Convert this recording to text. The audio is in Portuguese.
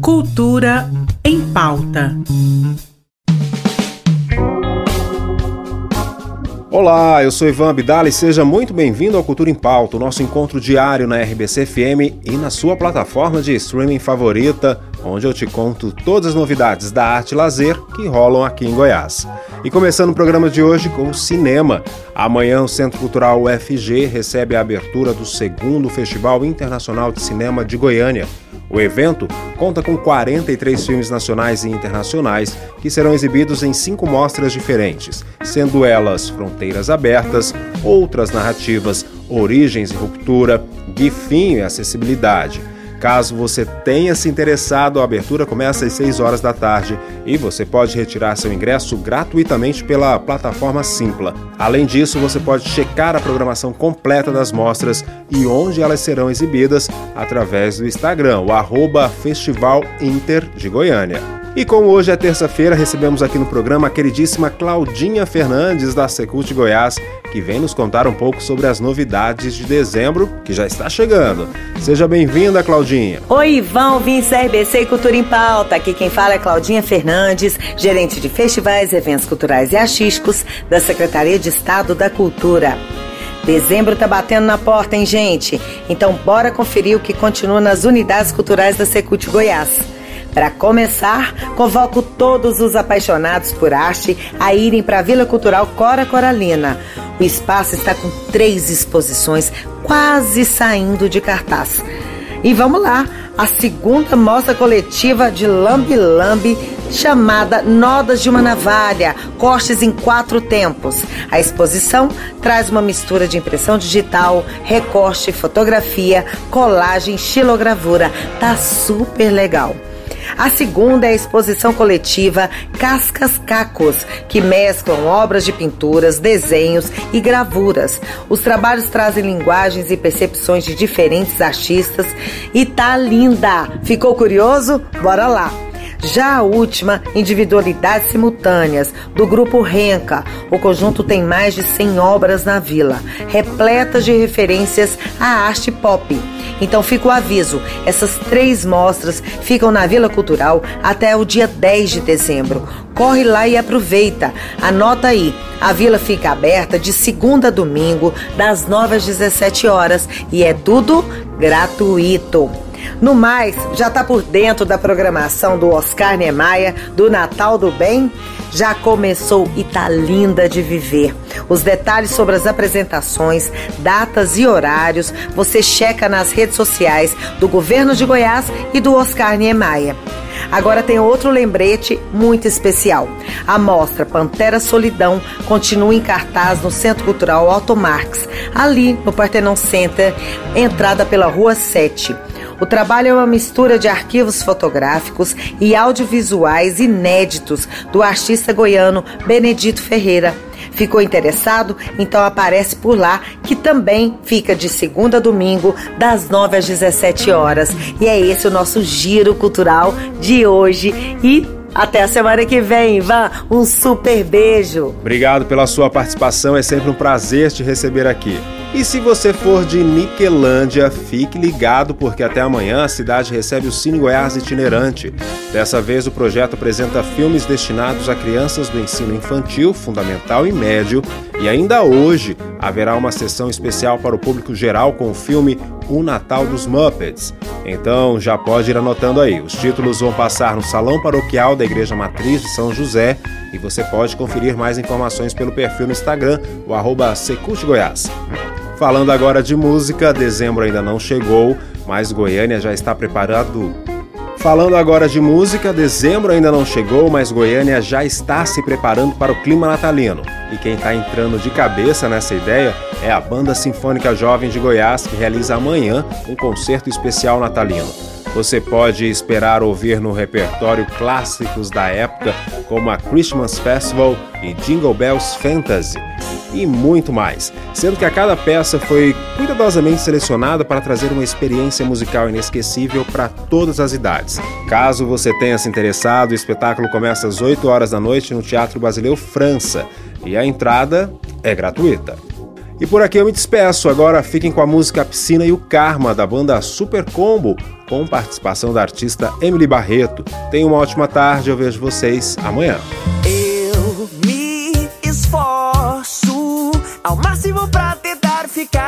Cultura em pauta. Olá, eu sou Ivan Abdala e seja muito bem-vindo ao Cultura em Pauta, o nosso encontro diário na RBC FM e na sua plataforma de streaming favorita, onde eu te conto todas as novidades da arte e lazer que rolam aqui em Goiás. E começando o programa de hoje com cinema. Amanhã o Centro Cultural UFG recebe a abertura do segundo Festival Internacional de Cinema de Goiânia. O evento conta com 43 filmes nacionais e internacionais que serão exibidos em cinco mostras diferentes, sendo elas Fronteiras Abertas, Outras Narrativas, Origens e Ruptura, Guifinho e Acessibilidade. Caso você tenha se interessado, a abertura começa às 6 horas da tarde e você pode retirar seu ingresso gratuitamente pela plataforma Simpla. Além disso, você pode checar a programação completa das mostras e onde elas serão exibidas através do Instagram, o arroba Festival Inter de Goiânia. E como hoje é terça-feira, recebemos aqui no programa a queridíssima Claudinha Fernandes da Secult Goiás, que vem nos contar um pouco sobre as novidades de dezembro, que já está chegando. Seja bem-vinda, Claudinha. Oi, Ivan, da RBC Cultura em Pauta. Aqui quem fala é Claudinha Fernandes, gerente de festivais, eventos culturais e artísticos da Secretaria de Estado da Cultura. Dezembro tá batendo na porta, hein, gente? Então bora conferir o que continua nas unidades culturais da Secult Goiás. Para começar, convoco todos os apaixonados por arte a irem para a Vila Cultural Cora Coralina. O espaço está com três exposições quase saindo de cartaz. E vamos lá, a segunda mostra coletiva de Lambi Lambi, chamada Nodas de uma Navalha, cortes em quatro tempos. A exposição traz uma mistura de impressão digital, recorte, fotografia, colagem, xilogravura. Tá super legal. A segunda é a exposição coletiva Cascas Cacos, que mesclam obras de pinturas, desenhos e gravuras. Os trabalhos trazem linguagens e percepções de diferentes artistas e tá linda! Ficou curioso? Bora lá! Já a última, Individualidades Simultâneas, do grupo Renca. O conjunto tem mais de 100 obras na vila, repletas de referências à arte pop. Então fica o aviso: essas três mostras ficam na Vila Cultural até o dia 10 de dezembro. Corre lá e aproveita. Anota aí. A vila fica aberta de segunda a domingo, das 9 às 17 horas e é tudo gratuito. No mais, já está por dentro da programação do Oscar Niemeyer do Natal do Bem? Já começou e tá linda de viver. Os detalhes sobre as apresentações, datas e horários você checa nas redes sociais do Governo de Goiás e do Oscar Niemeyer. Agora tem outro lembrete muito especial. A mostra Pantera Solidão continua em cartaz no Centro Cultural Otto Marx, ali no Partenon Center, entrada pela Rua 7. O trabalho é uma mistura de arquivos fotográficos e audiovisuais inéditos do artista goiano Benedito Ferreira. Ficou interessado? Então aparece por lá, que também fica de segunda a domingo, das 9 às 17 horas. E é esse o nosso giro cultural de hoje. E até a semana que vem, Ivan. Um super beijo. Obrigado pela sua participação, é sempre um prazer te receber aqui. E se você for de Niquelândia, fique ligado porque até amanhã a cidade recebe o Cine Goiás itinerante. Dessa vez o projeto apresenta filmes destinados a crianças do ensino infantil, fundamental e médio, e ainda hoje haverá uma sessão especial para o público geral com o filme O Natal dos Muppets. Então já pode ir anotando aí. Os títulos vão passar no Salão Paroquial da Igreja Matriz de São José e você pode conferir mais informações pelo perfil no Instagram, o arroba Goiás. Falando agora de música, dezembro ainda não chegou, mas Goiânia já está preparado. Falando agora de música, dezembro ainda não chegou, mas Goiânia já está se preparando para o clima natalino. E quem está entrando de cabeça nessa ideia é a Banda Sinfônica Jovem de Goiás, que realiza amanhã um concerto especial natalino. Você pode esperar ouvir no repertório clássicos da época, como a Christmas Festival e Jingle Bells Fantasy, e muito mais. Sendo que a cada peça foi cuidadosamente selecionada para trazer uma experiência musical inesquecível para todas as idades. Caso você tenha se interessado, o espetáculo começa às 8 horas da noite no Teatro Basileu França e a entrada é gratuita. E por aqui eu me despeço. Agora fiquem com a música Piscina e o Karma da banda Super Combo, com participação da artista Emily Barreto. Tenham uma ótima tarde, eu vejo vocês amanhã. ao máximo pra tentar ficar.